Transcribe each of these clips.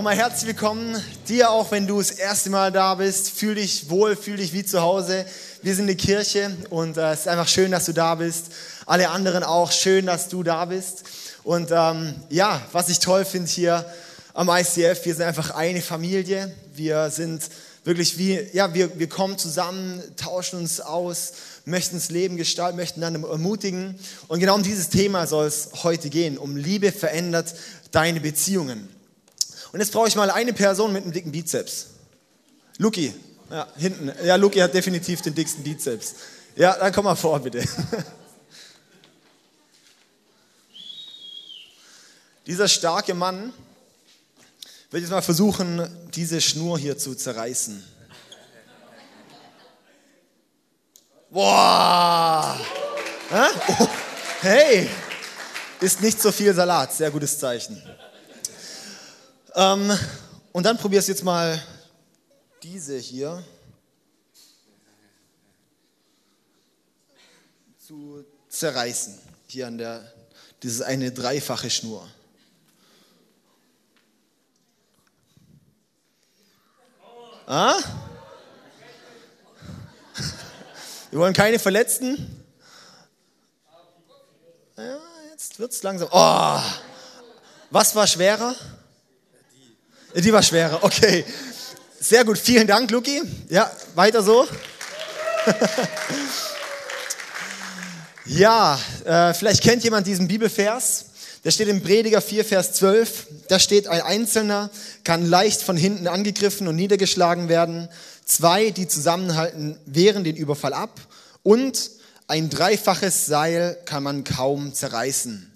Nochmal herzlich willkommen. Dir auch, wenn du das erste Mal da bist. Fühl dich wohl, fühl dich wie zu Hause. Wir sind eine Kirche und äh, es ist einfach schön, dass du da bist. Alle anderen auch, schön, dass du da bist. Und ähm, ja, was ich toll finde hier am ICF, wir sind einfach eine Familie. Wir sind wirklich wie, ja, wir, wir kommen zusammen, tauschen uns aus, möchten das Leben gestalten, möchten dann ermutigen. Und genau um dieses Thema soll es heute gehen. Um Liebe verändert deine Beziehungen. Und jetzt brauche ich mal eine Person mit einem dicken Bizeps. Luki, ja, hinten. Ja, Luki hat definitiv den dicksten Bizeps. Ja, dann komm mal vor, bitte. Dieser starke Mann wird jetzt mal versuchen, diese Schnur hier zu zerreißen. Boah! Oh, hey! Ist nicht so viel Salat, sehr gutes Zeichen. Ähm, und dann probierst du jetzt mal diese hier zu zerreißen. Hier an der, das ist eine dreifache Schnur. Ah? Wir wollen keine Verletzten. Ja, jetzt wird es langsam. Oh, was war schwerer? Die war schwerer, okay. Sehr gut, vielen Dank, Luki. Ja, weiter so. ja, äh, vielleicht kennt jemand diesen Bibelvers. Der steht im Prediger 4, Vers 12. Da steht, ein Einzelner kann leicht von hinten angegriffen und niedergeschlagen werden. Zwei, die zusammenhalten, wehren den Überfall ab. Und ein dreifaches Seil kann man kaum zerreißen.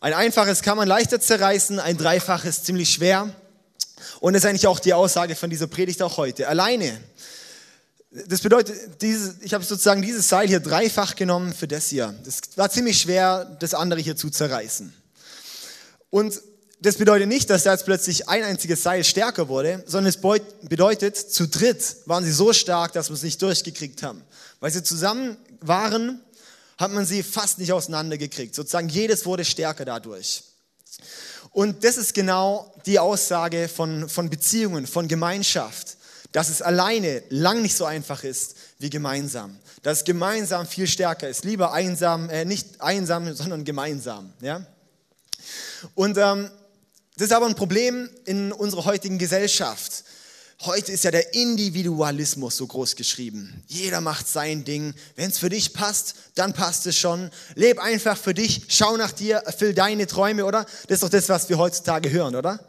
Ein einfaches kann man leichter zerreißen, ein dreifaches ziemlich schwer. Und das ist eigentlich auch die Aussage von dieser Predigt auch heute. Alleine. Das bedeutet, dieses, ich habe sozusagen dieses Seil hier dreifach genommen für das hier. Das war ziemlich schwer, das andere hier zu zerreißen. Und das bedeutet nicht, dass da jetzt plötzlich ein einziges Seil stärker wurde, sondern es bedeutet, zu dritt waren sie so stark, dass wir es nicht durchgekriegt haben. Weil sie zusammen waren, hat man sie fast nicht auseinandergekriegt. Sozusagen jedes wurde stärker dadurch. Und das ist genau die Aussage von, von Beziehungen, von Gemeinschaft, dass es alleine lang nicht so einfach ist wie gemeinsam. Dass es gemeinsam viel stärker ist. Lieber einsam, äh, nicht einsam, sondern gemeinsam. Ja? Und ähm, das ist aber ein Problem in unserer heutigen Gesellschaft. Heute ist ja der Individualismus so groß geschrieben. Jeder macht sein Ding. Wenn es für dich passt, dann passt es schon. Leb einfach für dich, schau nach dir, erfüll deine Träume, oder? Das ist doch das, was wir heutzutage hören, oder?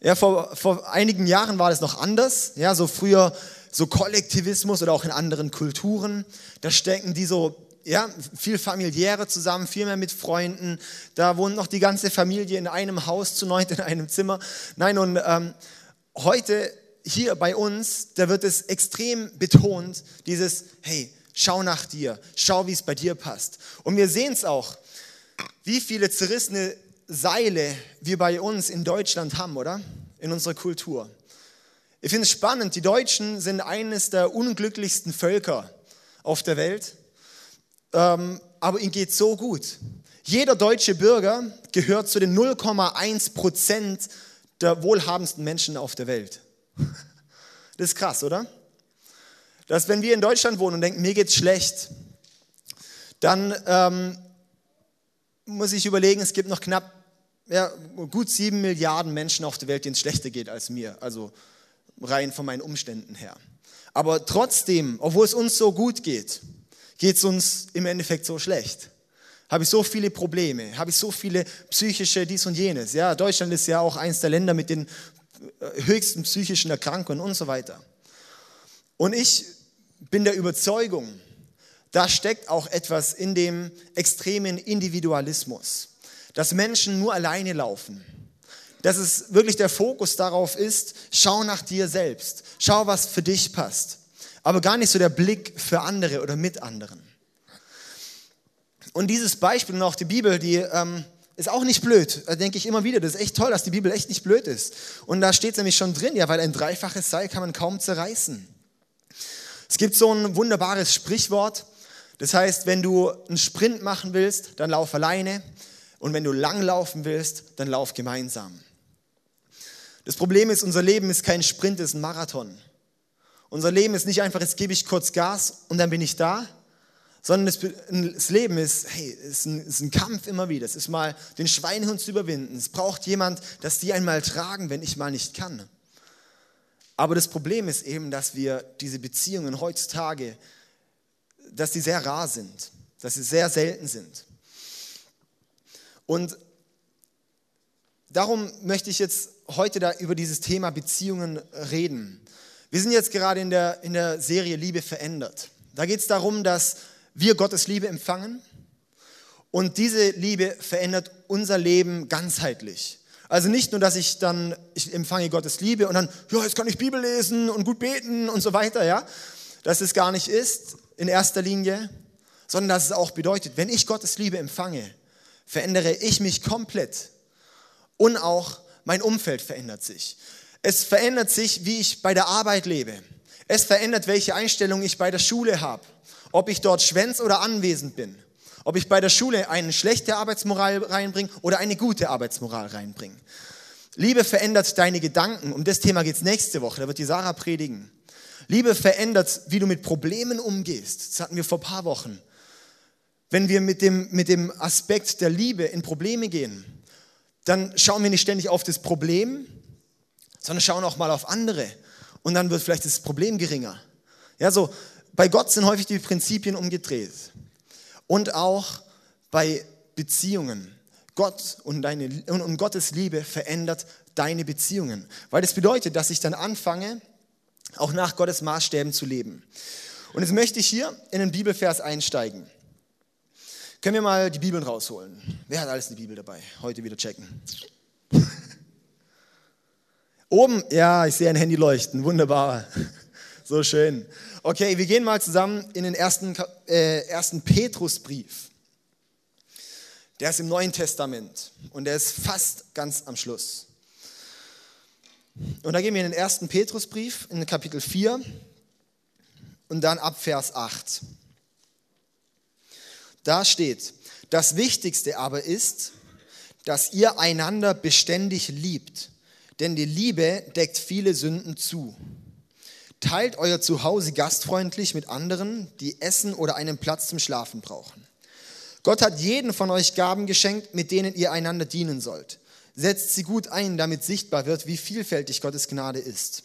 Ja, vor, vor einigen Jahren war das noch anders. Ja, so früher so Kollektivismus oder auch in anderen Kulturen. Da stecken die so ja, viel familiärer zusammen, viel mehr mit Freunden. Da wohnt noch die ganze Familie in einem Haus zu neunt in einem Zimmer. Nein, und ähm, heute hier bei uns, da wird es extrem betont, dieses, hey, schau nach dir, schau, wie es bei dir passt. Und wir sehen es auch, wie viele zerrissene Seile wir bei uns in Deutschland haben, oder? In unserer Kultur. Ich finde es spannend, die Deutschen sind eines der unglücklichsten Völker auf der Welt ähm, aber ihm geht so gut. Jeder deutsche Bürger gehört zu den 0,1 Prozent der wohlhabendsten Menschen auf der Welt. Das ist krass, oder? Dass wenn wir in Deutschland wohnen und denken, mir geht's schlecht, dann ähm, muss ich überlegen, es gibt noch knapp ja, gut sieben Milliarden Menschen auf der Welt, denen es schlechter geht als mir, also rein von meinen Umständen her. Aber trotzdem, obwohl es uns so gut geht, geht es uns im Endeffekt so schlecht? Habe ich so viele Probleme? Habe ich so viele psychische dies und jenes? Ja, Deutschland ist ja auch eines der Länder mit den äh, höchsten psychischen Erkrankungen und so weiter. Und ich bin der Überzeugung, da steckt auch etwas in dem extremen Individualismus, dass Menschen nur alleine laufen. Dass es wirklich der Fokus darauf ist, schau nach dir selbst, schau, was für dich passt aber gar nicht so der Blick für andere oder mit anderen. Und dieses Beispiel und auch die Bibel, die ähm, ist auch nicht blöd, da denke ich immer wieder. Das ist echt toll, dass die Bibel echt nicht blöd ist. Und da steht es nämlich schon drin, ja, weil ein dreifaches Seil kann man kaum zerreißen. Es gibt so ein wunderbares Sprichwort, das heißt, wenn du einen Sprint machen willst, dann lauf alleine. Und wenn du lang laufen willst, dann lauf gemeinsam. Das Problem ist, unser Leben ist kein Sprint, es ist ein Marathon. Unser Leben ist nicht einfach, jetzt gebe ich kurz Gas und dann bin ich da, sondern das, Leben ist, hey, ist, ein, ist ein Kampf immer wieder. Es ist mal den Schweinehund zu überwinden. Es braucht jemand, dass die einmal tragen, wenn ich mal nicht kann. Aber das Problem ist eben, dass wir diese Beziehungen heutzutage, dass die sehr rar sind, dass sie sehr selten sind. Und darum möchte ich jetzt heute da über dieses Thema Beziehungen reden. Wir sind jetzt gerade in der, in der Serie Liebe verändert. Da geht es darum, dass wir Gottes Liebe empfangen und diese Liebe verändert unser Leben ganzheitlich. Also nicht nur, dass ich dann, ich empfange Gottes Liebe und dann, ja, jetzt kann ich Bibel lesen und gut beten und so weiter, ja. Dass es gar nicht ist in erster Linie, sondern dass es auch bedeutet, wenn ich Gottes Liebe empfange, verändere ich mich komplett und auch mein Umfeld verändert sich. Es verändert sich, wie ich bei der Arbeit lebe. Es verändert, welche Einstellung ich bei der Schule habe. Ob ich dort schwänz oder anwesend bin. Ob ich bei der Schule eine schlechte Arbeitsmoral reinbringe oder eine gute Arbeitsmoral reinbringe. Liebe verändert deine Gedanken. Um das Thema geht es nächste Woche. Da wird die Sarah predigen. Liebe verändert, wie du mit Problemen umgehst. Das hatten wir vor ein paar Wochen. Wenn wir mit dem, mit dem Aspekt der Liebe in Probleme gehen, dann schauen wir nicht ständig auf das Problem, sondern schauen auch mal auf andere. Und dann wird vielleicht das Problem geringer. Ja, so, bei Gott sind häufig die Prinzipien umgedreht. Und auch bei Beziehungen. Gott und, deine, und Gottes Liebe verändert deine Beziehungen. Weil das bedeutet, dass ich dann anfange, auch nach Gottes Maßstäben zu leben. Und jetzt möchte ich hier in den Bibelvers einsteigen. Können wir mal die Bibeln rausholen? Wer hat alles eine Bibel dabei? Heute wieder checken. Oben, ja, ich sehe ein Handy leuchten. Wunderbar. So schön. Okay, wir gehen mal zusammen in den ersten, äh, ersten Petrusbrief. Der ist im Neuen Testament und der ist fast ganz am Schluss. Und da gehen wir in den ersten Petrusbrief, in Kapitel 4 und dann ab Vers 8. Da steht, das Wichtigste aber ist, dass ihr einander beständig liebt, denn die Liebe deckt viele Sünden zu. Teilt euer Zuhause gastfreundlich mit anderen, die Essen oder einen Platz zum Schlafen brauchen. Gott hat jeden von euch Gaben geschenkt, mit denen ihr einander dienen sollt. Setzt sie gut ein, damit sichtbar wird, wie vielfältig Gottes Gnade ist.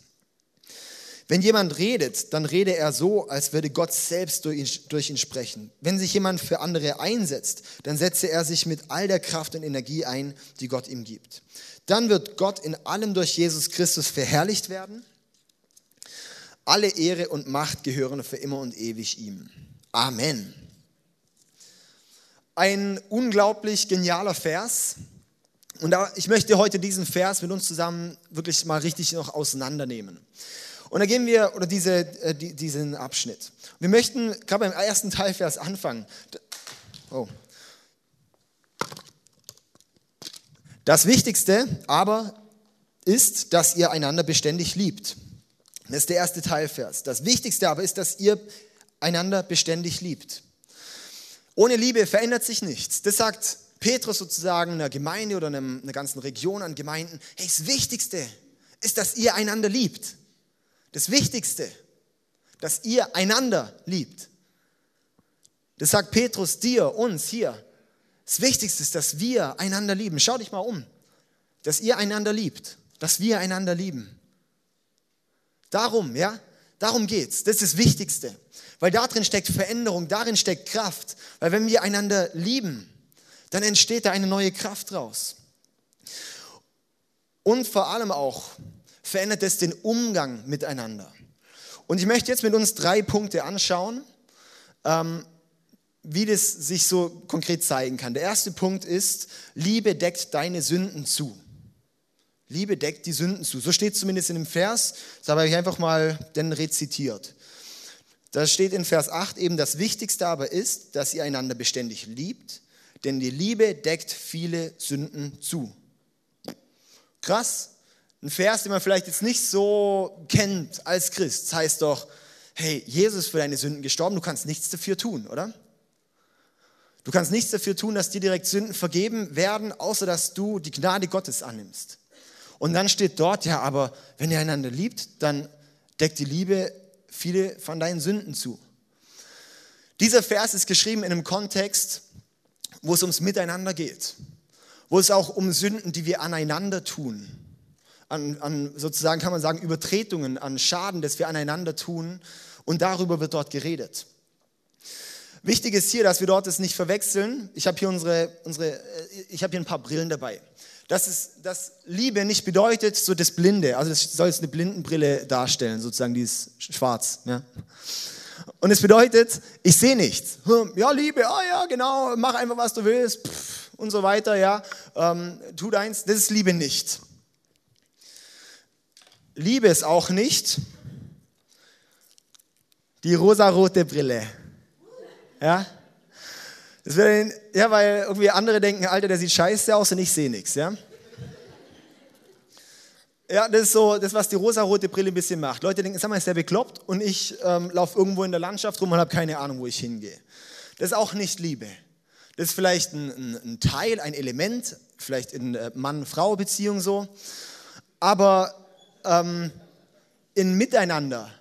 Wenn jemand redet, dann rede er so, als würde Gott selbst durch ihn, durch ihn, sprechen. Wenn sich jemand für andere einsetzt, dann setze er sich mit all der Kraft und Energie ein, die Gott ihm gibt. Dann wird Gott in allem durch Jesus Christus verherrlicht werden. Alle Ehre und Macht gehören für immer und ewig ihm. Amen. Ein unglaublich genialer Vers. Und ich möchte heute diesen Vers mit uns zusammen wirklich mal richtig noch auseinandernehmen. Und da gehen wir, oder diese, äh, die, diesen Abschnitt. Wir möchten gerade beim ersten Teilvers anfangen. Oh. Das Wichtigste aber ist, dass ihr einander beständig liebt. Das ist der erste Teilvers. Das Wichtigste aber ist, dass ihr einander beständig liebt. Ohne Liebe verändert sich nichts. Das sagt Petrus sozusagen einer Gemeinde oder einer, ganzen Region an Gemeinden. Hey, das Wichtigste ist, dass ihr einander liebt. Das Wichtigste, dass ihr einander liebt. Das sagt Petrus dir, uns hier. Das Wichtigste ist, dass wir einander lieben. Schau dich mal um. Dass ihr einander liebt. Dass wir einander lieben. Darum, ja, darum geht's. Das ist das Wichtigste. Weil darin steckt Veränderung, darin steckt Kraft. Weil wenn wir einander lieben, dann entsteht da eine neue Kraft raus. Und vor allem auch, verändert es den Umgang miteinander. Und ich möchte jetzt mit uns drei Punkte anschauen, ähm, wie das sich so konkret zeigen kann. Der erste Punkt ist, Liebe deckt deine Sünden zu. Liebe deckt die Sünden zu. So steht es zumindest in dem Vers. Das habe ich einfach mal denn rezitiert. Da steht in Vers 8 eben, das Wichtigste aber ist, dass ihr einander beständig liebt, denn die Liebe deckt viele Sünden zu. Krass, ein Vers, den man vielleicht jetzt nicht so kennt als Christ. Das heißt doch, hey, Jesus ist für deine Sünden gestorben, du kannst nichts dafür tun, oder? Du kannst nichts dafür tun, dass dir direkt Sünden vergeben werden, außer dass du die Gnade Gottes annimmst. Und dann steht dort, ja, aber wenn ihr einander liebt, dann deckt die Liebe viele von deinen Sünden zu. Dieser Vers ist geschrieben in einem Kontext, wo es ums Miteinander geht, wo es auch um Sünden, die wir aneinander tun, an, an sozusagen kann man sagen Übertretungen, an Schaden, das wir aneinander tun und darüber wird dort geredet. Wichtig ist hier, dass wir dort es nicht verwechseln. Ich habe hier unsere, unsere, äh, ich habe hier ein paar Brillen dabei. Das ist, dass Liebe nicht bedeutet so das Blinde. Also das soll jetzt eine Blindenbrille darstellen, sozusagen, die ist schwarz. Ja. Und es bedeutet, ich sehe nichts. Hm, ja, Liebe, ah ja, genau, mach einfach, was du willst und so weiter, ja. Ähm, tu deins, das ist Liebe nicht. Liebe ist auch nicht die rosarote Brille. Ja? Das wird, ja, weil irgendwie andere denken, Alter, der sieht scheiße aus und ich sehe nichts. Ja? Ja, das ist so das, was die rosarote Brille ein bisschen macht. Leute denken, sag mal, ist der bekloppt und ich ähm, laufe irgendwo in der Landschaft rum und habe keine Ahnung, wo ich hingehe. Das ist auch nicht Liebe. Das ist vielleicht ein, ein, ein Teil, ein Element, vielleicht in äh, Mann-Frau-Beziehung so. Aber ähm, in Miteinander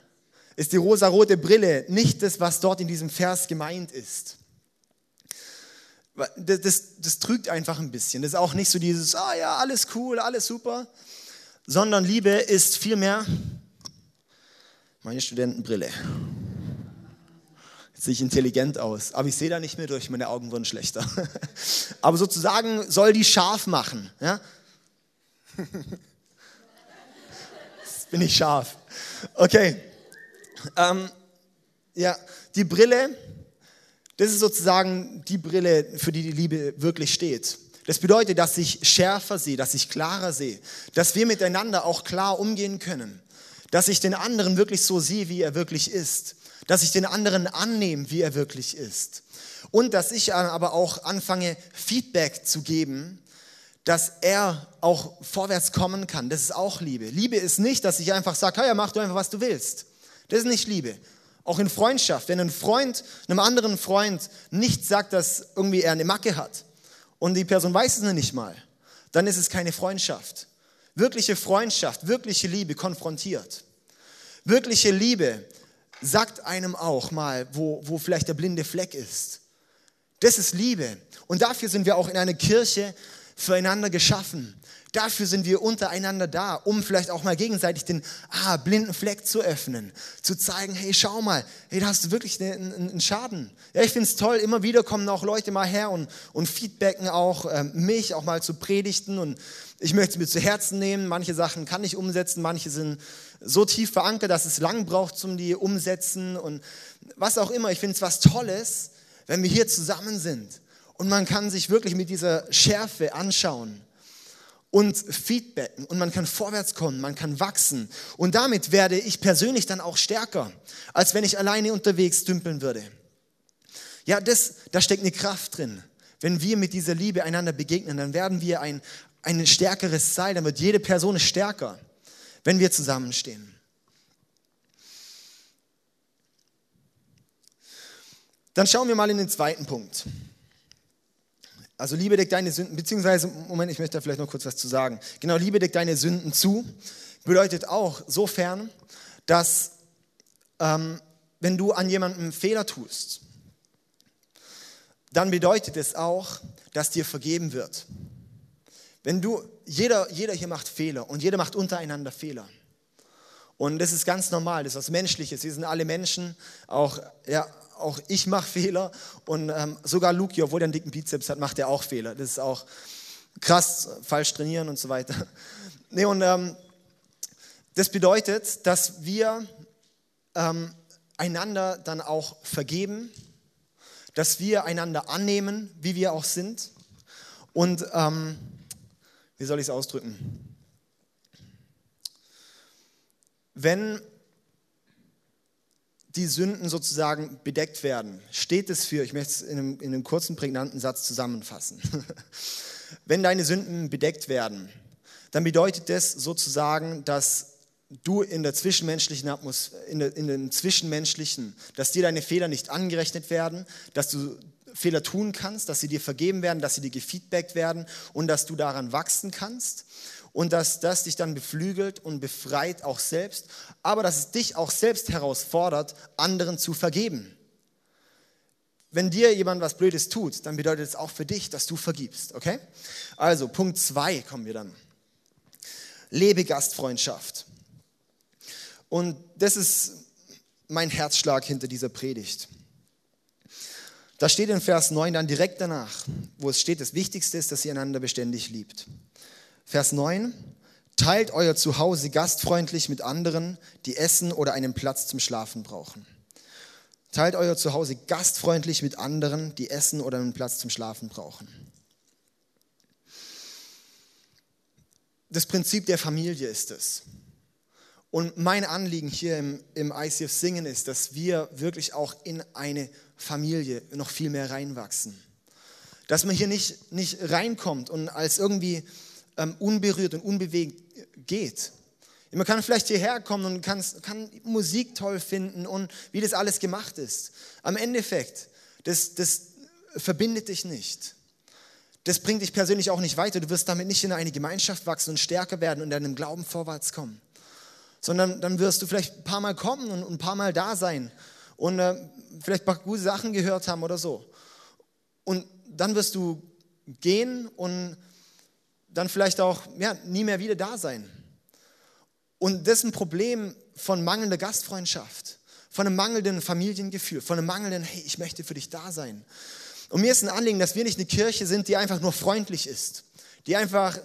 ist die rosarote Brille nicht das, was dort in diesem Vers gemeint ist. Das, das, das, trügt einfach ein bisschen. Das ist auch nicht so dieses, ah ja, alles cool, alles super, sondern Liebe ist vielmehr meine Studentenbrille. Jetzt sehe ich intelligent aus, aber ich sehe da nicht mehr durch, meine Augen wurden schlechter. aber sozusagen soll die scharf machen. Ja? Bin ich scharf. Okay. Ähm, ja, die Brille, das ist sozusagen die Brille, für die die Liebe wirklich steht. Das bedeutet, dass ich schärfer sehe, dass ich klarer sehe, dass wir miteinander auch klar umgehen können, dass ich den anderen wirklich so sehe, wie er wirklich ist, dass ich den anderen annehme, wie er wirklich ist und dass ich aber auch anfange, Feedback zu geben, dass er auch vorwärts kommen kann. Das ist auch Liebe. Liebe ist nicht, dass ich einfach sage, ja, mach du einfach, was du willst. Das ist nicht Liebe. Auch in Freundschaft, wenn ein Freund einem anderen Freund nicht sagt, dass irgendwie er eine Macke hat und die Person weiß es nicht mal, dann ist es keine Freundschaft. Wirkliche Freundschaft, wirkliche Liebe konfrontiert. Wirkliche Liebe sagt einem auch mal, wo, wo vielleicht der blinde Fleck ist. Das ist Liebe. Und dafür sind wir auch in einer Kirche füreinander geschaffen. Dafür sind wir untereinander da, um vielleicht auch mal gegenseitig den ah, blinden Fleck zu öffnen, zu zeigen, hey, schau mal, hey, da hast du wirklich einen, einen Schaden. Ja, ich finde es toll, immer wieder kommen auch Leute mal her und, und feedbacken auch äh, mich, auch mal zu predigten und ich möchte es mir zu Herzen nehmen. Manche Sachen kann ich umsetzen, manche sind so tief verankert, dass es lang braucht zum die umsetzen und was auch immer. Ich finde es was Tolles, wenn wir hier zusammen sind und man kann sich wirklich mit dieser Schärfe anschauen und feedbacken und man kann vorwärts kommen, man kann wachsen und damit werde ich persönlich dann auch stärker, als wenn ich alleine unterwegs dümpeln würde. Ja, das, da steckt eine Kraft drin. Wenn wir mit dieser Liebe einander begegnen, dann werden wir ein, ein stärkeres sein, dann wird jede Person stärker, wenn wir zusammenstehen. Dann schauen wir mal in den zweiten Punkt. Also Liebe deckt deine Sünden, beziehungsweise, Moment, ich möchte da vielleicht noch kurz was zu sagen. Genau, Liebe deckt deine Sünden zu, bedeutet auch sofern, dass ähm, wenn du an jemandem Fehler tust, dann bedeutet es auch, dass dir vergeben wird. Wenn du, jeder, jeder hier macht Fehler und jeder macht untereinander Fehler. Und das ist ganz normal, das ist was Menschliches. Wir sind alle Menschen, auch, ja, auch ich mache Fehler und ähm, sogar Luki, obwohl er einen dicken Bizeps hat, macht er auch Fehler. Das ist auch krass, falsch trainieren und so weiter. Nee, und ähm, das bedeutet, dass wir ähm, einander dann auch vergeben, dass wir einander annehmen, wie wir auch sind. Und ähm, wie soll ich es ausdrücken? Wenn die Sünden sozusagen bedeckt werden, steht es für, ich möchte es in einem, in einem kurzen, prägnanten Satz zusammenfassen. Wenn deine Sünden bedeckt werden, dann bedeutet das sozusagen, dass du in der zwischenmenschlichen Atmosphäre, in, der, den zwischenmenschlichen, dass dir deine Fehler nicht angerechnet werden, dass du Fehler tun kannst, dass sie dir vergeben werden, dass sie dir gefeedbackt werden und dass du daran wachsen kannst und dass das dich dann beflügelt und befreit auch selbst, aber dass es dich auch selbst herausfordert, anderen zu vergeben. Wenn dir jemand was Blödes tut, dann bedeutet es auch für dich, dass du vergibst, okay? Also, Punkt 2 kommen wir dann. Lebe Gastfreundschaft. Und das ist mein Herzschlag hinter dieser Predigt. Da steht in Vers 9 dann direkt danach, wo es steht, das Wichtigste ist, dass ihr einander beständig liebt. Vers 9, teilt euer Zuhause gastfreundlich mit anderen, die Essen oder einen Platz zum Schlafen brauchen. Teilt euer Zuhause gastfreundlich mit anderen, die Essen oder einen Platz zum Schlafen brauchen. Das Prinzip der Familie ist es. Und mein Anliegen hier im, im ICF Singen ist, dass wir wirklich auch in eine Familie noch viel mehr reinwachsen. Dass man hier nicht, nicht reinkommt und als irgendwie ähm, unberührt und unbewegt geht. Man kann vielleicht hierher kommen und kann, kann Musik toll finden und wie das alles gemacht ist. Am Endeffekt, das, das verbindet dich nicht. Das bringt dich persönlich auch nicht weiter. Du wirst damit nicht in eine Gemeinschaft wachsen und stärker werden und deinem Glauben vorwärts kommen. Sondern dann wirst du vielleicht ein paar Mal kommen und ein paar Mal da sein und äh, vielleicht ein paar gute Sachen gehört haben oder so. Und dann wirst du gehen und dann vielleicht auch ja, nie mehr wieder da sein. Und das ist ein Problem von mangelnder Gastfreundschaft, von einem mangelnden Familiengefühl, von einem mangelnden, hey, ich möchte für dich da sein. Und mir ist ein Anliegen, dass wir nicht eine Kirche sind, die einfach nur freundlich ist, die einfach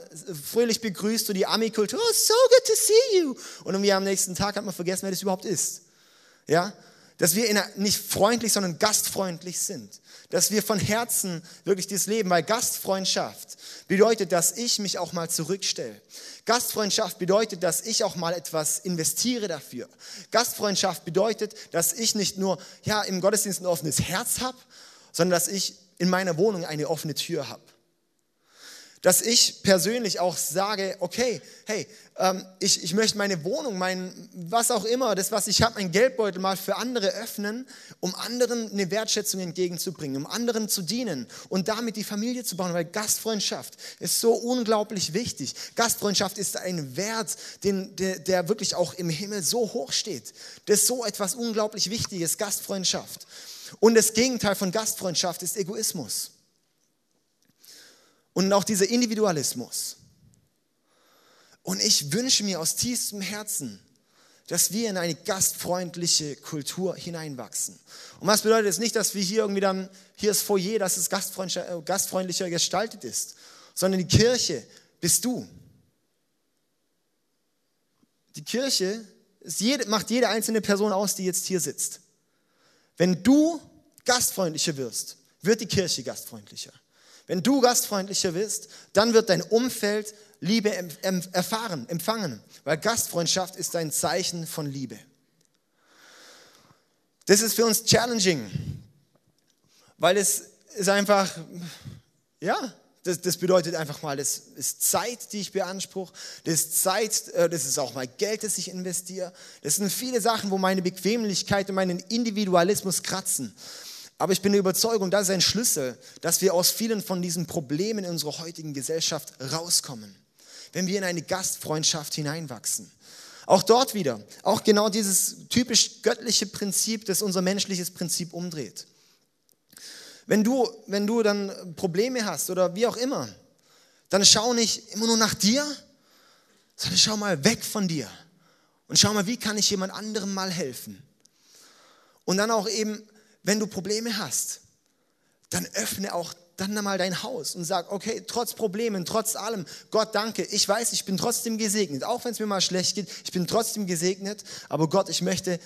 fröhlich begrüßt und die Ami-Kultur, oh, so good to see you. Und irgendwie am nächsten Tag hat man vergessen, wer das überhaupt ist. Ja? Dass wir nicht freundlich, sondern gastfreundlich sind. Dass wir von Herzen wirklich dieses Leben, weil Gastfreundschaft bedeutet, dass ich mich auch mal zurückstelle. Gastfreundschaft bedeutet, dass ich auch mal etwas investiere dafür. Gastfreundschaft bedeutet, dass ich nicht nur ja, im Gottesdienst ein offenes Herz habe, sondern dass ich in meiner Wohnung eine offene Tür habe dass ich persönlich auch sage, okay, hey, ähm, ich, ich möchte meine Wohnung, mein, was auch immer, das, was ich habe, mein Geldbeutel mal für andere öffnen, um anderen eine Wertschätzung entgegenzubringen, um anderen zu dienen und damit die Familie zu bauen, weil Gastfreundschaft ist so unglaublich wichtig. Gastfreundschaft ist ein Wert, den, der, der wirklich auch im Himmel so hoch steht. Das ist so etwas unglaublich Wichtiges, Gastfreundschaft. Und das Gegenteil von Gastfreundschaft ist Egoismus. Und auch dieser Individualismus. Und ich wünsche mir aus tiefstem Herzen, dass wir in eine gastfreundliche Kultur hineinwachsen. Und was bedeutet es nicht, dass wir hier irgendwie dann, hier ist Foyer, dass es gastfreundlicher, äh, gestaltet ist, sondern die Kirche bist du. Die Kirche jede, macht jede einzelne Person aus, die jetzt hier sitzt. Wenn du gastfreundlicher wirst, wird die Kirche gastfreundlicher. Wenn du gastfreundlicher bist, dann wird dein Umfeld Liebe erfahren, empfangen, weil Gastfreundschaft ist ein Zeichen von Liebe. Das ist für uns challenging, weil es ist einfach, ja, das, das, bedeutet einfach mal, das ist Zeit, die ich beanspruche, das ist Zeit, äh, das ist auch mal Geld, das ich investiere. Das sind viele Sachen, wo meine Bequemlichkeit und meinen Individualismus kratzen. Aber ich bin der Überzeugung, das ist ein Schlüssel, dass wir aus vielen von diesen Problemen in unserer heutigen Gesellschaft rauskommen, wenn wir in eine Gastfreundschaft hineinwachsen. Auch dort wieder, auch genau dieses typisch göttliche Prinzip, das unser menschliches Prinzip umdreht. Wenn du, wenn du dann Probleme hast oder wie auch immer, dann schau nicht immer nur nach dir, sondern schau mal weg von dir und schau mal, wie kann ich jemand anderem mal helfen. Und dann auch eben wenn du Probleme hast, dann öffne auch dann mal dein Haus und sag, okay, trotz Problemen, trotz allem, Gott danke, ich weiß, ich bin trotzdem gesegnet, auch wenn es mir mal schlecht geht, ich bin trotzdem gesegnet, aber Gott, ich möchte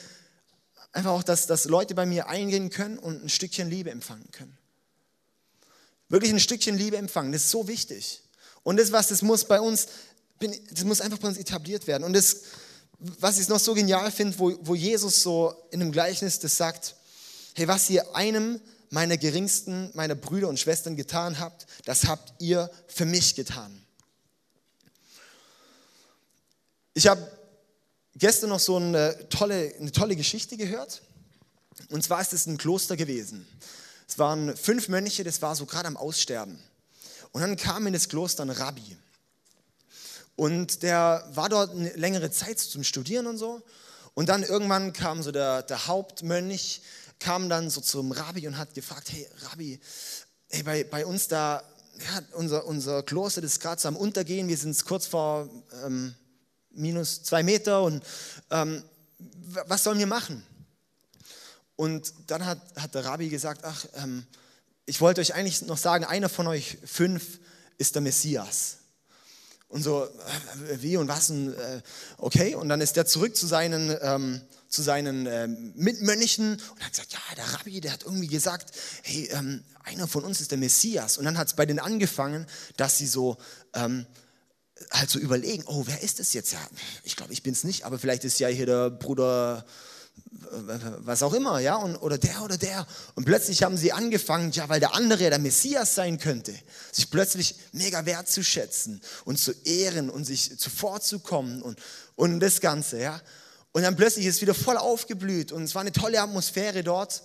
einfach auch, dass, dass Leute bei mir eingehen können und ein Stückchen Liebe empfangen können. Wirklich ein Stückchen Liebe empfangen, das ist so wichtig. Und das, was das muss bei uns, das muss einfach bei uns etabliert werden. Und das, was ich noch so genial finde, wo, wo Jesus so in einem Gleichnis das sagt, hey, was ihr einem meiner geringsten, meiner Brüder und Schwestern getan habt, das habt ihr für mich getan. Ich habe gestern noch so eine tolle, eine tolle Geschichte gehört. Und zwar ist es ein Kloster gewesen. Es waren fünf Mönche, das war so gerade am Aussterben. Und dann kam in das Kloster ein Rabbi. Und der war dort eine längere Zeit zum Studieren und so. Und dann irgendwann kam so der, der Hauptmönch, kam dann so zum Rabbi und hat gefragt, hey Rabbi, hey, bei, bei uns da, ja, unser, unser Kloster ist gerade so am Untergehen, wir sind kurz vor ähm, minus zwei Meter und ähm, was sollen wir machen? Und dann hat, hat der Rabbi gesagt, ach, ähm, ich wollte euch eigentlich noch sagen, einer von euch fünf ist der Messias. Und so, äh, wie und was? Und, äh, okay, und dann ist er zurück zu seinen, ähm, zu seinen ähm, Mitmönchen und hat gesagt, ja, der Rabbi, der hat irgendwie gesagt, hey, ähm, einer von uns ist der Messias. Und dann hat es bei denen angefangen, dass sie so ähm, halt so überlegen, oh, wer ist das jetzt? Ja, ich glaube, ich bin es nicht, aber vielleicht ist ja hier der Bruder was auch immer, ja, und, oder der oder der. Und plötzlich haben sie angefangen, ja, weil der andere der Messias sein könnte, sich plötzlich mega wertzuschätzen und zu ehren und sich zuvorzukommen und, und das Ganze, ja. Und dann plötzlich ist es wieder voll aufgeblüht und es war eine tolle Atmosphäre dort.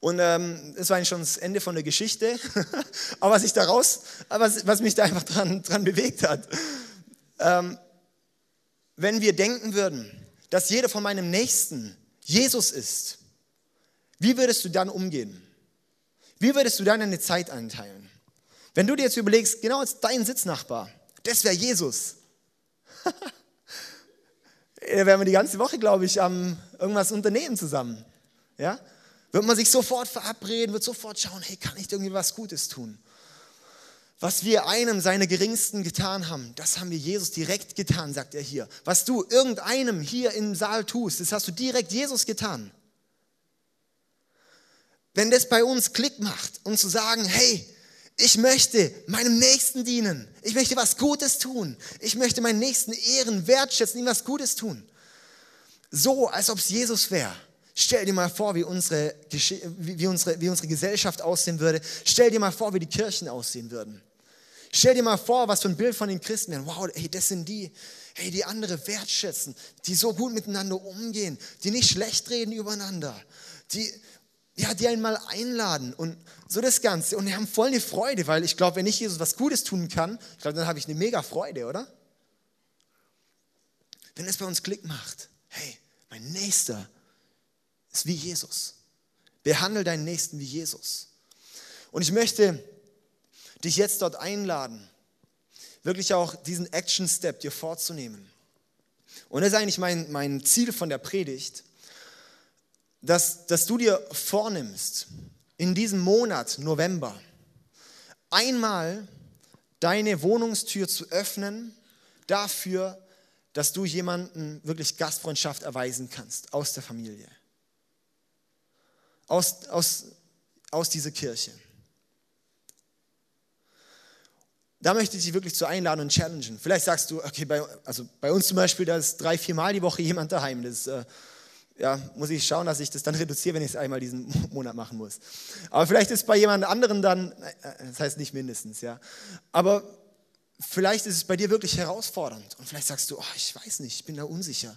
Und ähm, das war eigentlich schon das Ende von der Geschichte. Aber was ich daraus, was, was mich da einfach dran, dran bewegt hat, ähm, wenn wir denken würden, dass jeder von meinem Nächsten Jesus ist, wie würdest du dann umgehen? Wie würdest du dann deine Zeit einteilen? Wenn du dir jetzt überlegst, genau als dein Sitznachbar, das wäre Jesus. da wären wir die ganze Woche, glaube ich, am irgendwas unternehmen zusammen. Ja? Wird man sich sofort verabreden, wird sofort schauen, hey, kann ich irgendwie was Gutes tun? Was wir einem seiner Geringsten getan haben, das haben wir Jesus direkt getan, sagt er hier. Was du irgendeinem hier im Saal tust, das hast du direkt Jesus getan. Wenn das bei uns Klick macht und zu sagen, hey, ich möchte meinem Nächsten dienen, ich möchte was Gutes tun, ich möchte meinen Nächsten ehren, wertschätzen, ihm was Gutes tun. So, als ob es Jesus wäre. Stell dir mal vor, wie unsere, wie, unsere, wie unsere Gesellschaft aussehen würde. Stell dir mal vor, wie die Kirchen aussehen würden. Stell dir mal vor, was für ein Bild von den Christen wären. Wow, hey, das sind die, hey, die andere wertschätzen, die so gut miteinander umgehen, die nicht schlecht reden übereinander, die, ja, die einmal einladen und so das Ganze. Und die haben voll eine Freude, weil ich glaube, wenn ich Jesus was Gutes tun kann, ich glaube, dann habe ich eine mega Freude, oder? Wenn es bei uns Klick macht, hey, mein Nächster ist wie Jesus. Behandle deinen Nächsten wie Jesus. Und ich möchte dich jetzt dort einladen, wirklich auch diesen Action-Step dir vorzunehmen. Und das ist eigentlich mein, mein Ziel von der Predigt, dass, dass du dir vornimmst, in diesem Monat November einmal deine Wohnungstür zu öffnen dafür, dass du jemanden wirklich Gastfreundschaft erweisen kannst aus der Familie aus, aus, aus dieser Kirche. Da möchte ich dich wirklich zu einladen und challengen. Vielleicht sagst du, okay, bei, also bei uns zum Beispiel, da ist drei, vier Mal die Woche jemand daheim. Das äh, ja, muss ich schauen, dass ich das dann reduziere, wenn ich es einmal diesen Monat machen muss. Aber vielleicht ist bei jemand anderen dann, äh, das heißt nicht mindestens, ja. Aber vielleicht ist es bei dir wirklich herausfordernd. Und vielleicht sagst du, oh, ich weiß nicht, ich bin da unsicher.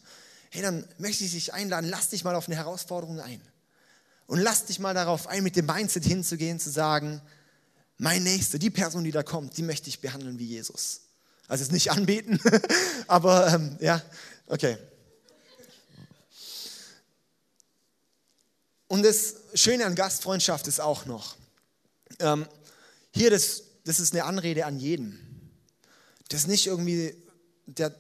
Hey, dann möchte ich dich einladen, lass dich mal auf eine Herausforderung ein. Und lass dich mal darauf ein, mit dem Mindset hinzugehen, zu sagen, mein Nächster, die Person, die da kommt, die möchte ich behandeln wie Jesus. Also es nicht anbeten, aber ähm, ja, okay. Und das Schöne an Gastfreundschaft ist auch noch, ähm, hier, das, das ist eine Anrede an jeden. Das nicht irgendwie, der,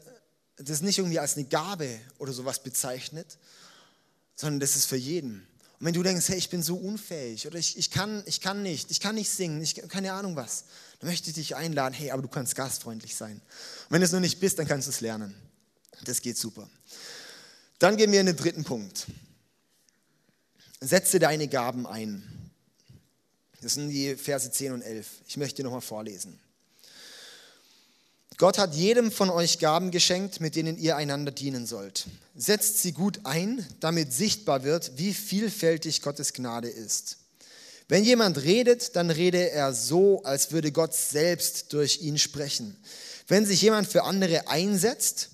das ist nicht irgendwie als eine Gabe oder sowas bezeichnet, sondern das ist für jeden. Und wenn du denkst, hey, ich bin so unfähig oder ich, ich, kann, ich kann nicht, ich kann nicht singen, ich keine Ahnung was, dann möchte ich dich einladen, hey, aber du kannst gastfreundlich sein. Und wenn du es noch nicht bist, dann kannst du es lernen. Das geht super. Dann gehen wir in den dritten Punkt. Setze deine Gaben ein. Das sind die Verse 10 und 11. Ich möchte nochmal vorlesen. Gott hat jedem von euch Gaben geschenkt, mit denen ihr einander dienen sollt. Setzt sie gut ein, damit sichtbar wird, wie vielfältig Gottes Gnade ist. Wenn jemand redet, dann rede er so, als würde Gott selbst durch ihn sprechen. Wenn sich jemand für andere einsetzt,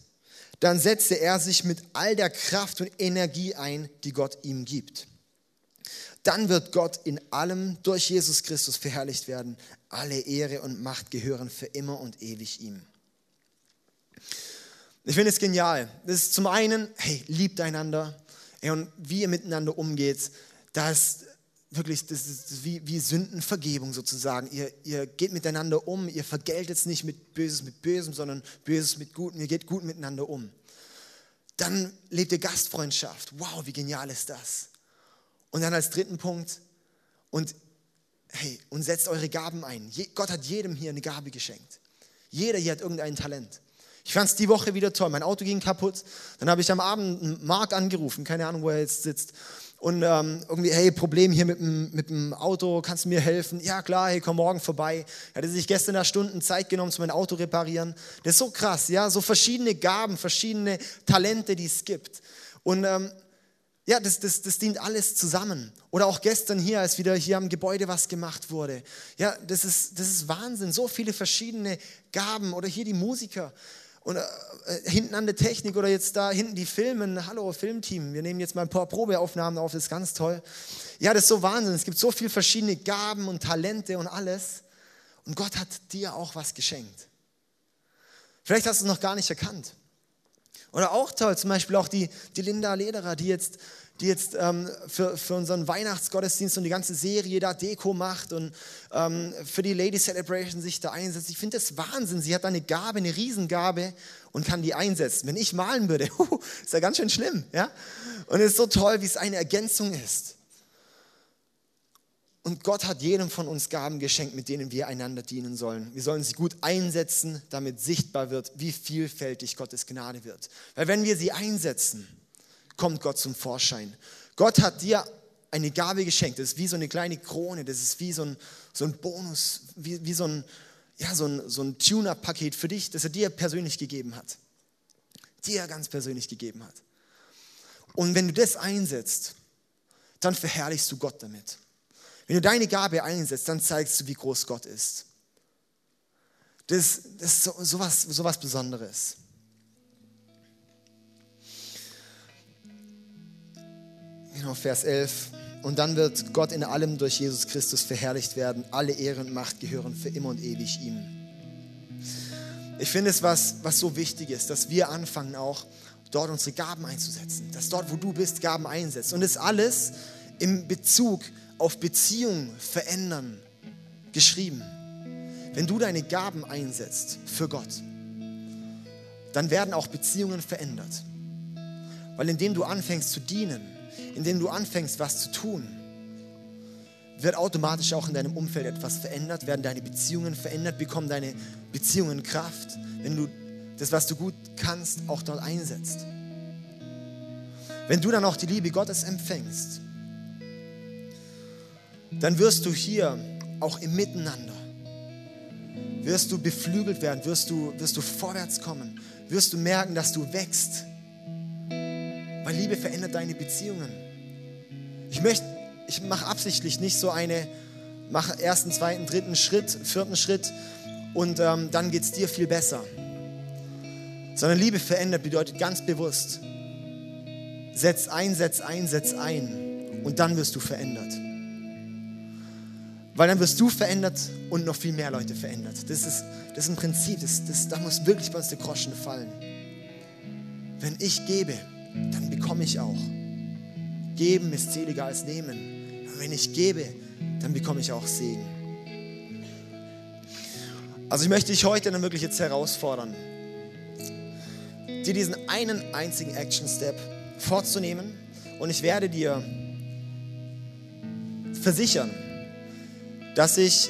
dann setze er sich mit all der Kraft und Energie ein, die Gott ihm gibt. dann wird Gott in allem durch Jesus Christus verherrlicht werden. Alle Ehre und Macht gehören für immer und ewig ihm. Ich finde es genial. Das ist zum einen, hey, liebt einander. Hey, und wie ihr miteinander umgeht, das wirklich, das ist wie, wie Sündenvergebung sozusagen. Ihr, ihr geht miteinander um, ihr vergeltet es nicht mit Böses mit Bösem, sondern Böses mit Gutem. Ihr geht gut miteinander um. Dann lebt ihr Gastfreundschaft. Wow, wie genial ist das? Und dann als dritten Punkt, und hey, und setzt eure Gaben ein. Gott hat jedem hier eine Gabe geschenkt. Jeder hier hat irgendein Talent. Ich fand es die Woche wieder toll. Mein Auto ging kaputt. Dann habe ich am Abend Mark angerufen, keine Ahnung, wo er jetzt sitzt. Und ähm, irgendwie, hey, Problem hier mit dem, mit dem Auto, kannst du mir helfen? Ja, klar, hey, komm morgen vorbei. Er hatte sich gestern nach Stunden Zeit genommen, zu mein Auto reparieren. Das ist so krass, ja, so verschiedene Gaben, verschiedene Talente, die es gibt. Und ähm, ja, das, das, das dient alles zusammen. Oder auch gestern hier, als wieder hier am Gebäude was gemacht wurde. Ja, das ist, das ist Wahnsinn. So viele verschiedene Gaben. Oder hier die Musiker. Und äh, hinten an der Technik oder jetzt da hinten die Filmen. Hallo Filmteam, wir nehmen jetzt mal ein paar Probeaufnahmen auf, das ist ganz toll. Ja, das ist so Wahnsinn. Es gibt so viele verschiedene Gaben und Talente und alles. Und Gott hat dir auch was geschenkt. Vielleicht hast du es noch gar nicht erkannt. Oder auch toll, zum Beispiel auch die, die Linda Lederer, die jetzt die jetzt ähm, für, für unseren Weihnachtsgottesdienst und die ganze Serie da Deko macht und ähm, für die Lady Celebration sich da einsetzt. Ich finde das Wahnsinn. Sie hat da eine Gabe, eine Riesengabe und kann die einsetzen. Wenn ich malen würde, ist ja ganz schön schlimm. Ja? Und es ist so toll, wie es eine Ergänzung ist. Und Gott hat jedem von uns Gaben geschenkt, mit denen wir einander dienen sollen. Wir sollen sie gut einsetzen, damit sichtbar wird, wie vielfältig Gottes Gnade wird. Weil wenn wir sie einsetzen, kommt Gott zum Vorschein. Gott hat dir eine Gabe geschenkt. Das ist wie so eine kleine Krone. Das ist wie so ein, so ein Bonus, wie, wie so ein, ja, so ein, so ein Tune-Up-Paket für dich, das er dir persönlich gegeben hat. Dir ganz persönlich gegeben hat. Und wenn du das einsetzt, dann verherrlichst du Gott damit. Wenn du deine Gabe einsetzt, dann zeigst du, wie groß Gott ist. Das, das ist so, so, so was Besonderes. Genau, Vers 11. Und dann wird Gott in allem durch Jesus Christus verherrlicht werden. Alle Ehre und Macht gehören für immer und ewig ihm. Ich finde es was, was so wichtig ist, dass wir anfangen auch dort unsere Gaben einzusetzen. Dass dort, wo du bist, Gaben einsetzt. Und das alles im Bezug auf Beziehung verändern geschrieben. Wenn du deine Gaben einsetzt für Gott, dann werden auch Beziehungen verändert. Weil indem du anfängst zu dienen, indem du anfängst, was zu tun, wird automatisch auch in deinem Umfeld etwas verändert, werden deine Beziehungen verändert, bekommen deine Beziehungen Kraft, wenn du das, was du gut kannst, auch dort einsetzt. Wenn du dann auch die Liebe Gottes empfängst, dann wirst du hier auch im Miteinander, wirst du beflügelt werden, wirst du, wirst du vorwärts kommen, wirst du merken, dass du wächst. Weil Liebe verändert deine Beziehungen. Ich möchte, ich mache absichtlich nicht so eine, mache ersten, zweiten, dritten Schritt, vierten Schritt und ähm, dann geht es dir viel besser. Sondern Liebe verändert bedeutet ganz bewusst, setz ein, setz ein, setz ein und dann wirst du verändert. Weil dann wirst du verändert und noch viel mehr Leute verändert. Das ist, das ist ein Prinzip, das, das, da muss wirklich bei uns der Groschen fallen. Wenn ich gebe, dann bekomme ich auch. Geben ist seliger als nehmen. Aber wenn ich gebe, dann bekomme ich auch Segen. Also ich möchte dich heute dann wirklich jetzt herausfordern, dir diesen einen einzigen Action-Step vorzunehmen und ich werde dir versichern, dass ich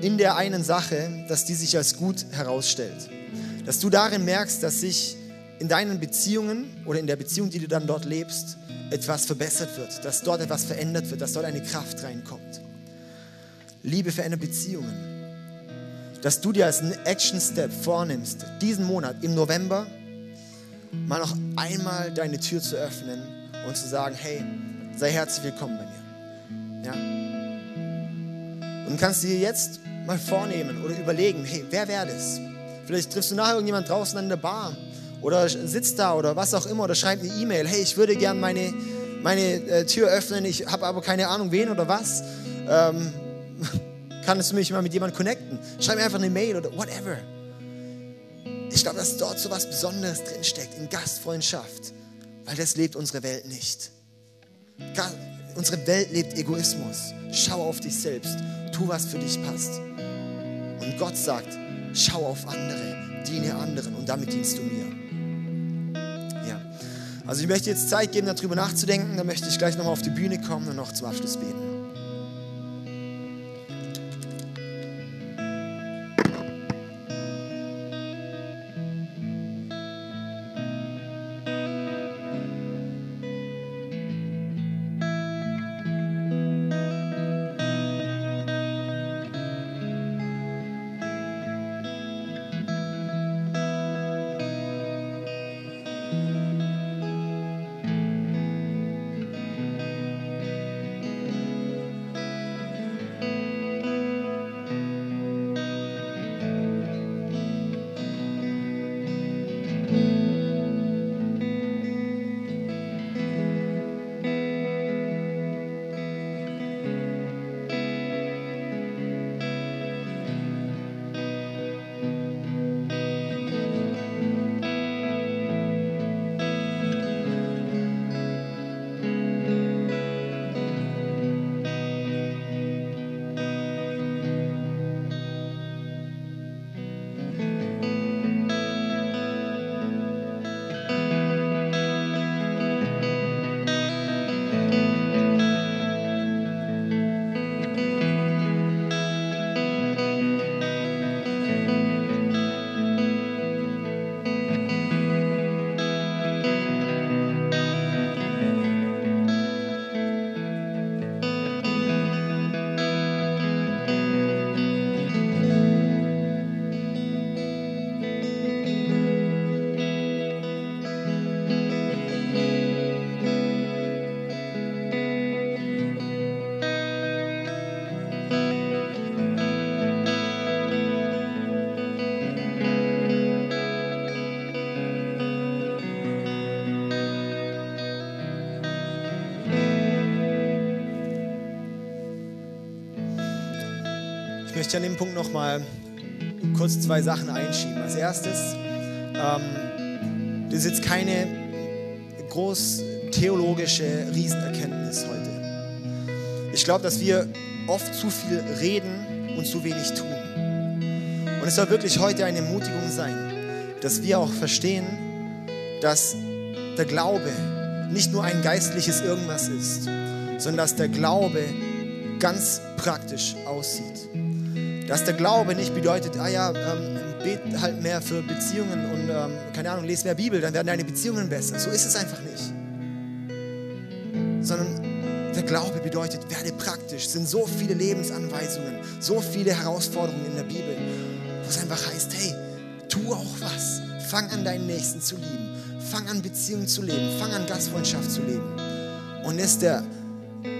in der einen Sache, dass die sich als gut herausstellt. Dass du darin merkst, dass sich in deinen Beziehungen oder in der Beziehung, die du dann dort lebst, etwas verbessert wird, dass dort etwas verändert wird, dass dort eine Kraft reinkommt. Liebe verändert Beziehungen. Dass du dir als Action-Step vornimmst, diesen Monat im November mal noch einmal deine Tür zu öffnen und zu sagen, hey, sei herzlich willkommen bei mir. Ja? Und kannst dir jetzt mal vornehmen oder überlegen, hey, wer wäre das? Vielleicht triffst du nachher irgendjemand draußen an der Bar oder sitzt da oder was auch immer oder schreibt eine E-Mail, hey, ich würde gern meine, meine äh, Tür öffnen, ich habe aber keine Ahnung wen oder was. Ähm, kannst du mich mal mit jemandem connecten? Schreib mir einfach eine Mail oder whatever. Ich glaube, dass dort so was Besonderes drinsteckt in Gastfreundschaft, weil das lebt unsere Welt nicht. Unsere Welt lebt Egoismus. Schau auf dich selbst. Tu, was für dich passt. Und Gott sagt, schau auf andere, diene anderen und damit dienst du mir. Also ich möchte jetzt Zeit geben, darüber nachzudenken. Dann möchte ich gleich nochmal auf die Bühne kommen und noch zum Abschluss beten. Möchte an dem Punkt noch mal kurz zwei Sachen einschieben. Als erstes, ähm, das ist jetzt keine groß theologische Riesenerkenntnis heute. Ich glaube, dass wir oft zu viel reden und zu wenig tun. Und es soll wirklich heute eine Ermutigung sein, dass wir auch verstehen, dass der Glaube nicht nur ein geistliches Irgendwas ist, sondern dass der Glaube ganz praktisch aussieht. Dass der Glaube nicht bedeutet, ah ja, ähm, bet halt mehr für Beziehungen und ähm, keine Ahnung, lese mehr Bibel, dann werden deine Beziehungen besser. So ist es einfach nicht. Sondern der Glaube bedeutet, werde praktisch. Es sind so viele Lebensanweisungen, so viele Herausforderungen in der Bibel, wo es einfach heißt, hey, tu auch was. Fang an, deinen Nächsten zu lieben. Fang an, Beziehungen zu leben. Fang an, Gastfreundschaft zu leben. Und ist der,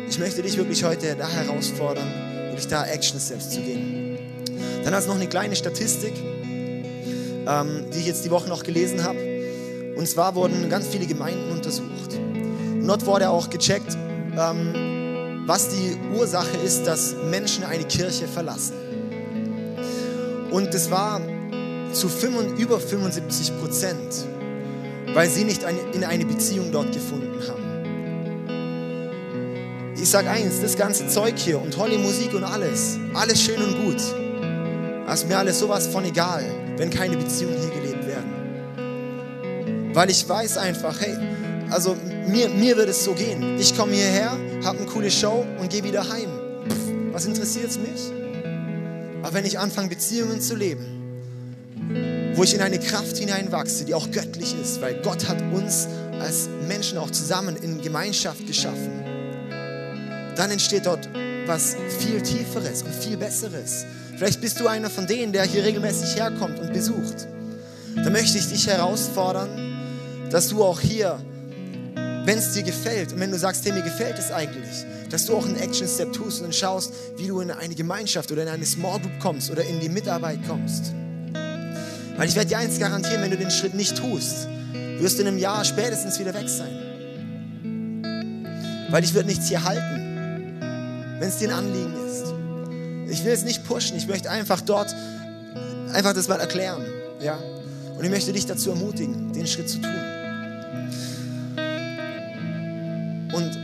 ich möchte dich wirklich heute da herausfordern, wirklich da Action Steps zu gehen. Dann hast du noch eine kleine Statistik, ähm, die ich jetzt die Woche noch gelesen habe. Und zwar wurden ganz viele Gemeinden untersucht. Und dort wurde auch gecheckt, ähm, was die Ursache ist, dass Menschen eine Kirche verlassen. Und das war zu 5, über 75 Prozent, weil sie nicht eine, in eine Beziehung dort gefunden haben. Ich sage eins, das ganze Zeug hier und tolle Musik und alles, alles schön und gut. Ist mir alles sowas von egal, wenn keine Beziehungen hier gelebt werden. Weil ich weiß einfach, hey, also mir, mir wird es so gehen. Ich komme hierher, habe eine coole Show und gehe wieder heim. Pff, was interessiert es mich? Aber wenn ich anfange, Beziehungen zu leben, wo ich in eine Kraft hineinwachse, die auch göttlich ist, weil Gott hat uns als Menschen auch zusammen in Gemeinschaft geschaffen, dann entsteht dort was viel Tieferes und viel Besseres. Vielleicht bist du einer von denen, der hier regelmäßig herkommt und besucht. Da möchte ich dich herausfordern, dass du auch hier, wenn es dir gefällt und wenn du sagst, hey, mir gefällt es eigentlich, dass du auch einen Action-Step tust und schaust, wie du in eine Gemeinschaft oder in eine Small Group kommst oder in die Mitarbeit kommst. Weil ich werde dir eins garantieren, wenn du den Schritt nicht tust, wirst du in einem Jahr spätestens wieder weg sein. weil ich würde nichts hier halten, wenn es dir ein Anliegen ist. Ich will es nicht pushen, ich möchte einfach dort einfach das mal erklären. Ja? Und ich möchte dich dazu ermutigen, den Schritt zu tun. Und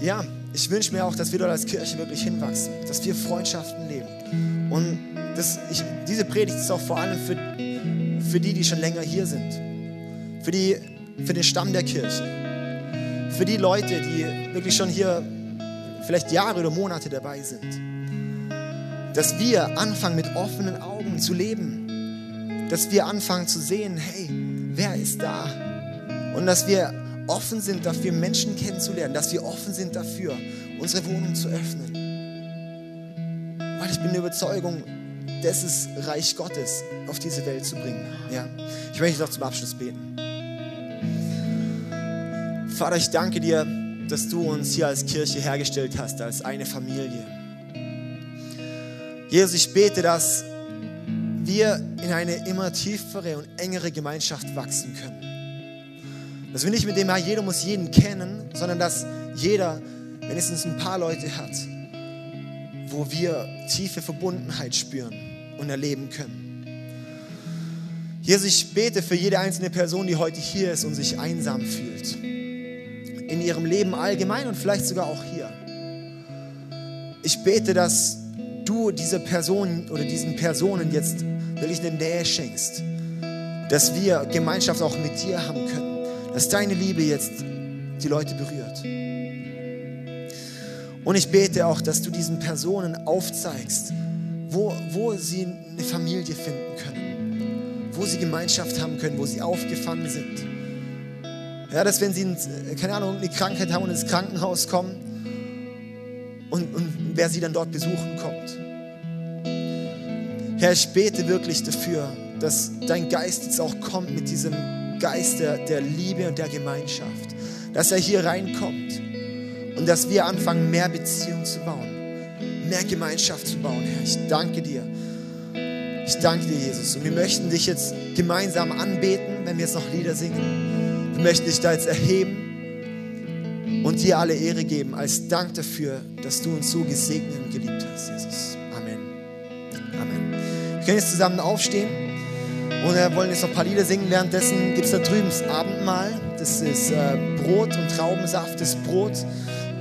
ja, ich wünsche mir auch, dass wir dort als Kirche wirklich hinwachsen, dass wir Freundschaften leben. Und das, ich, diese Predigt ist auch vor allem für, für die, die schon länger hier sind, für, die, für den Stamm der Kirche, für die Leute, die wirklich schon hier vielleicht Jahre oder Monate dabei sind. Dass wir anfangen mit offenen Augen zu leben, dass wir anfangen zu sehen, hey, wer ist da? Und dass wir offen sind dafür, Menschen kennenzulernen, dass wir offen sind dafür, unsere Wohnung zu öffnen. Weil ich bin der Überzeugung, das ist Reich Gottes auf diese Welt zu bringen. Ja. Ich möchte noch zum Abschluss beten. Vater, ich danke dir, dass du uns hier als Kirche hergestellt hast, als eine Familie. Jesus, ich bete, dass wir in eine immer tiefere und engere Gemeinschaft wachsen können. Dass wir nicht mit dem, ja, jeder muss jeden kennen, sondern dass jeder wenigstens ein paar Leute hat, wo wir tiefe Verbundenheit spüren und erleben können. Jesus, ich bete für jede einzelne Person, die heute hier ist und sich einsam fühlt. In ihrem Leben allgemein und vielleicht sogar auch hier. Ich bete, dass du dieser Person oder diesen Personen jetzt wirklich eine Nähe schenkst. Dass wir Gemeinschaft auch mit dir haben können dass deine Liebe jetzt die Leute berührt. Und ich bete auch, dass du diesen Personen aufzeigst, wo, wo sie eine Familie finden können, wo sie Gemeinschaft haben können, wo sie aufgefangen sind. Ja, dass wenn sie, keine Ahnung, eine Krankheit haben und ins Krankenhaus kommen und, und wer sie dann dort besuchen kommt. Herr, ich bete wirklich dafür, dass dein Geist jetzt auch kommt mit diesem Geist der, der Liebe und der Gemeinschaft, dass er hier reinkommt und dass wir anfangen, mehr Beziehung zu bauen, mehr Gemeinschaft zu bauen. Herr, ich danke dir. Ich danke dir, Jesus. Und wir möchten dich jetzt gemeinsam anbeten, wenn wir jetzt noch Lieder singen. Wir möchten dich da jetzt erheben und dir alle Ehre geben als Dank dafür, dass du uns so gesegnet und geliebt hast, Jesus. Amen. Amen. Wir können jetzt zusammen aufstehen. Und wir wollen jetzt noch ein paar Lieder singen. Währenddessen gibt es da drüben das Abendmahl. Das ist äh, Brot und Traubensaft. Das Brot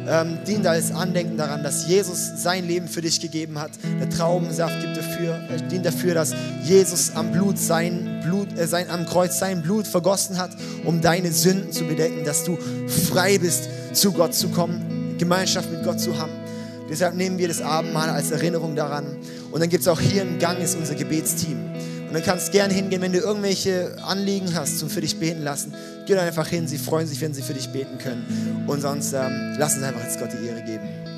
ähm, dient als Andenken daran, dass Jesus sein Leben für dich gegeben hat. Der Traubensaft gibt dafür, äh, dient dafür, dass Jesus am Blut sein Blut, äh, sein, am Kreuz sein Blut vergossen hat, um deine Sünden zu bedecken, dass du frei bist, zu Gott zu kommen, Gemeinschaft mit Gott zu haben. Deshalb nehmen wir das Abendmahl als Erinnerung daran. Und dann gibt es auch hier im Gang ist unser Gebetsteam. Und dann kannst du gerne hingehen, wenn du irgendwelche Anliegen hast zum für dich beten lassen. Geh dann einfach hin, sie freuen sich, wenn sie für dich beten können. Und sonst ähm, lass uns einfach jetzt Gott die Ehre geben.